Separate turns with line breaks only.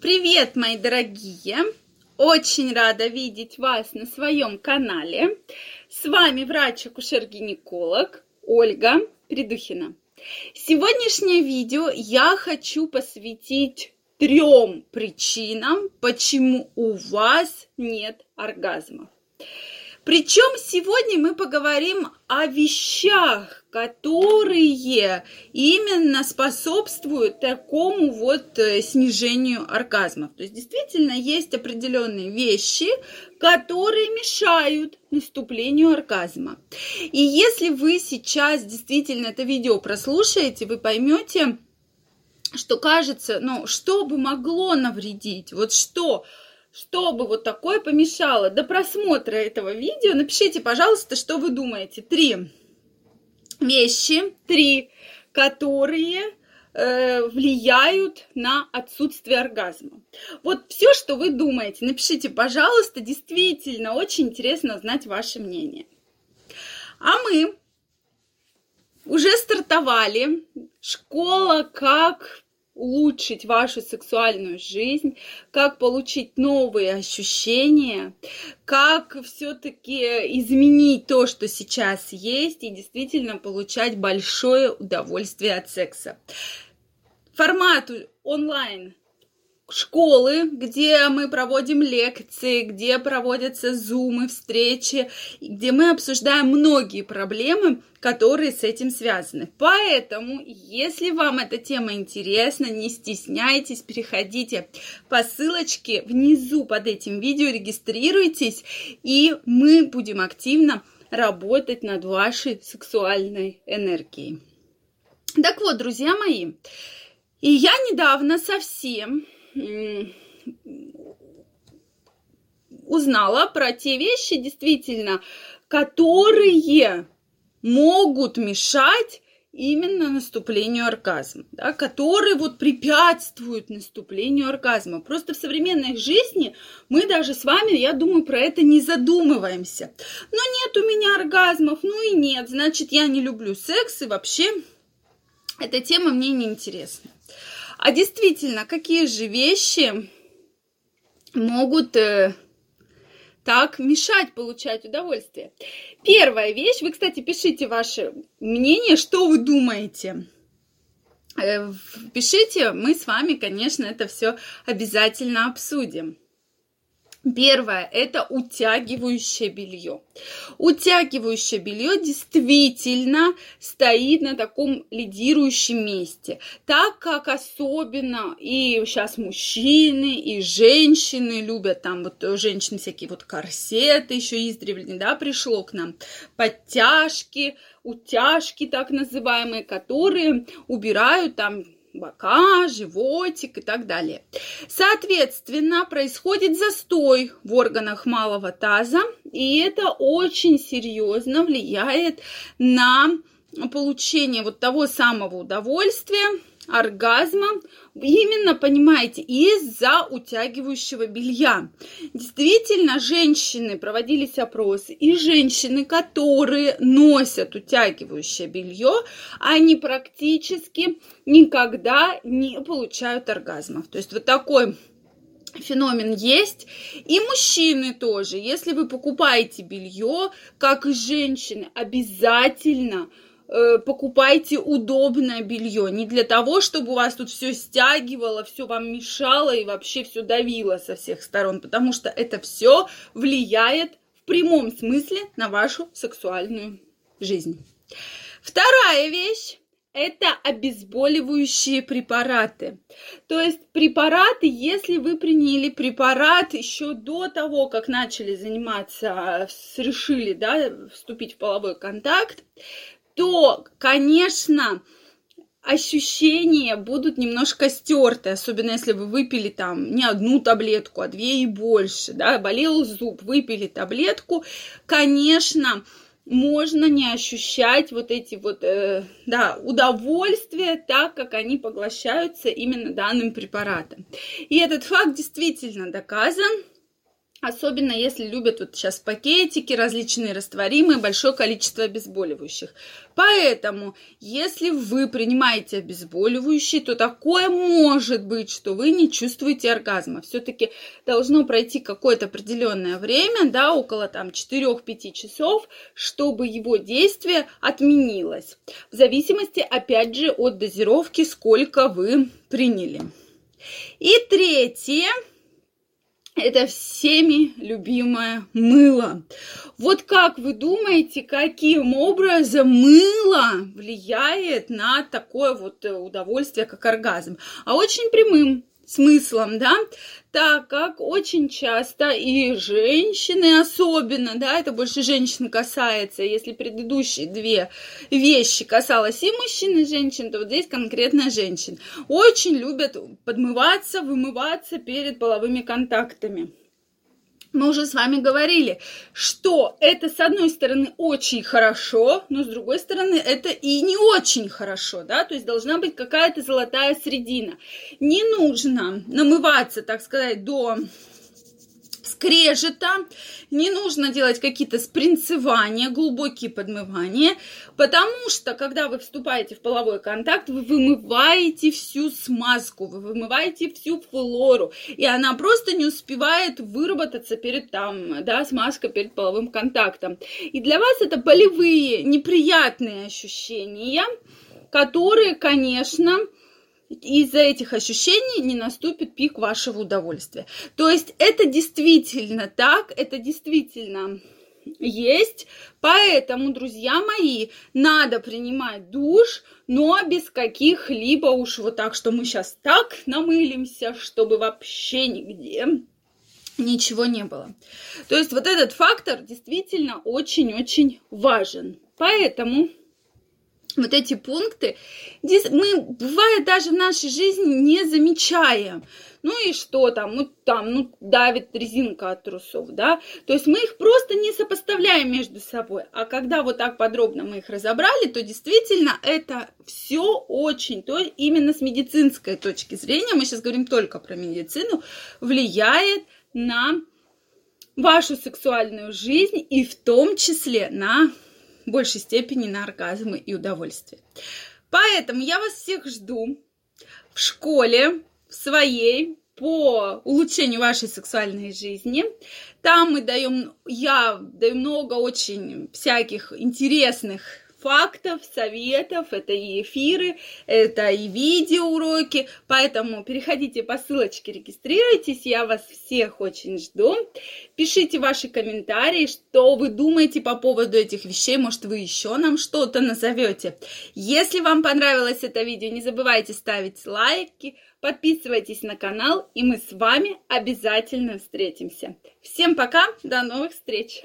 Привет, мои дорогие! Очень рада видеть вас на своем канале. С вами врач-акушер-гинеколог Ольга Придухина. Сегодняшнее видео я хочу посвятить трем причинам, почему у вас нет оргазмов. Причем сегодня мы поговорим о вещах, которые именно способствуют такому вот э, снижению оргазмов. То есть действительно есть определенные вещи, которые мешают наступлению оргазма. И если вы сейчас действительно это видео прослушаете, вы поймете, что кажется, ну, что бы могло навредить, вот что, чтобы вот такое помешало. До просмотра этого видео напишите, пожалуйста, что вы думаете. Три вещи, три, которые э, влияют на отсутствие оргазма. Вот все, что вы думаете, напишите, пожалуйста, действительно очень интересно знать ваше мнение. А мы уже стартовали. Школа как улучшить вашу сексуальную жизнь, как получить новые ощущения, как все-таки изменить то, что сейчас есть, и действительно получать большое удовольствие от секса. Формат онлайн школы, где мы проводим лекции, где проводятся зумы, встречи, где мы обсуждаем многие проблемы, которые с этим связаны. Поэтому, если вам эта тема интересна, не стесняйтесь, переходите по ссылочке внизу под этим видео, регистрируйтесь, и мы будем активно работать над вашей сексуальной энергией. Так вот, друзья мои, и я недавно совсем узнала про те вещи, действительно, которые могут мешать именно наступлению оргазма, да, которые вот препятствуют наступлению оргазма. Просто в современной жизни мы даже с вами, я думаю, про это не задумываемся. Но нет у меня оргазмов, ну и нет, значит, я не люблю секс и вообще эта тема мне не интересна. А действительно, какие же вещи могут э, так мешать получать удовольствие? Первая вещь, вы, кстати, пишите ваше мнение, что вы думаете. Э, пишите, мы с вами, конечно, это все обязательно обсудим. Первое – это утягивающее белье. Утягивающее белье действительно стоит на таком лидирующем месте, так как особенно и сейчас мужчины, и женщины любят там вот женщины всякие вот корсеты еще издревле, да, пришло к нам, подтяжки, утяжки так называемые, которые убирают там бока, животик и так далее. Соответственно, происходит застой в органах малого таза, и это очень серьезно влияет на получение вот того самого удовольствия, оргазма, именно, понимаете, из-за утягивающего белья. Действительно, женщины, проводились опросы, и женщины, которые носят утягивающее белье, они практически никогда не получают оргазмов. То есть вот такой феномен есть. И мужчины тоже. Если вы покупаете белье, как и женщины, обязательно покупайте удобное белье. Не для того, чтобы у вас тут все стягивало, все вам мешало и вообще все давило со всех сторон, потому что это все влияет в прямом смысле на вашу сексуальную жизнь. Вторая вещь это обезболивающие препараты. То есть препараты, если вы приняли препарат еще до того, как начали заниматься, решили да, вступить в половой контакт, то, конечно, ощущения будут немножко стерты, особенно если вы выпили там не одну таблетку, а две и больше, да, болел зуб, выпили таблетку, конечно, можно не ощущать вот эти вот, э, да, удовольствия, так как они поглощаются именно данным препаратом. И этот факт действительно доказан, Особенно если любят вот сейчас пакетики, различные растворимые, большое количество обезболивающих. Поэтому, если вы принимаете обезболивающие, то такое может быть, что вы не чувствуете оргазма. Все-таки должно пройти какое-то определенное время, да, около там 4-5 часов, чтобы его действие отменилось. В зависимости, опять же, от дозировки, сколько вы приняли. И третье – это всеми любимое мыло. Вот как вы думаете, каким образом мыло влияет на такое вот э, удовольствие, как оргазм? А очень прямым смыслом, да, так как очень часто и женщины особенно, да, это больше женщин касается, если предыдущие две вещи касалось и мужчин, и женщин, то вот здесь конкретно женщин, очень любят подмываться, вымываться перед половыми контактами мы уже с вами говорили, что это, с одной стороны, очень хорошо, но с другой стороны, это и не очень хорошо, да, то есть должна быть какая-то золотая средина. Не нужно намываться, так сказать, до скрежета, не нужно делать какие-то спринцевания, глубокие подмывания, потому что, когда вы вступаете в половой контакт, вы вымываете всю смазку, вы вымываете всю флору, и она просто не успевает выработаться перед там, да, смазка перед половым контактом. И для вас это болевые, неприятные ощущения, которые, конечно, из-за этих ощущений не наступит пик вашего удовольствия. То есть это действительно так, это действительно есть. Поэтому, друзья мои, надо принимать душ, но без каких-либо уж вот так, что мы сейчас так намылимся, чтобы вообще нигде ничего не было. То есть вот этот фактор действительно очень-очень важен. Поэтому вот эти пункты мы, бывает, даже в нашей жизни не замечаем. Ну и что там, ну там, ну давит резинка от трусов, да? То есть мы их просто не сопоставляем между собой. А когда вот так подробно мы их разобрали, то действительно это все очень, то именно с медицинской точки зрения, мы сейчас говорим только про медицину, влияет на вашу сексуальную жизнь и в том числе на большей степени на оргазмы и удовольствие. Поэтому я вас всех жду в школе в своей по улучшению вашей сексуальной жизни. Там мы даем, я даю много очень всяких интересных фактов, советов, это и эфиры, это и видеоуроки, поэтому переходите по ссылочке, регистрируйтесь, я вас всех очень жду. Пишите ваши комментарии, что вы думаете по поводу этих вещей, может вы еще нам что-то назовете. Если вам понравилось это видео, не забывайте ставить лайки, подписывайтесь на канал, и мы с вами обязательно встретимся. Всем пока, до новых встреч!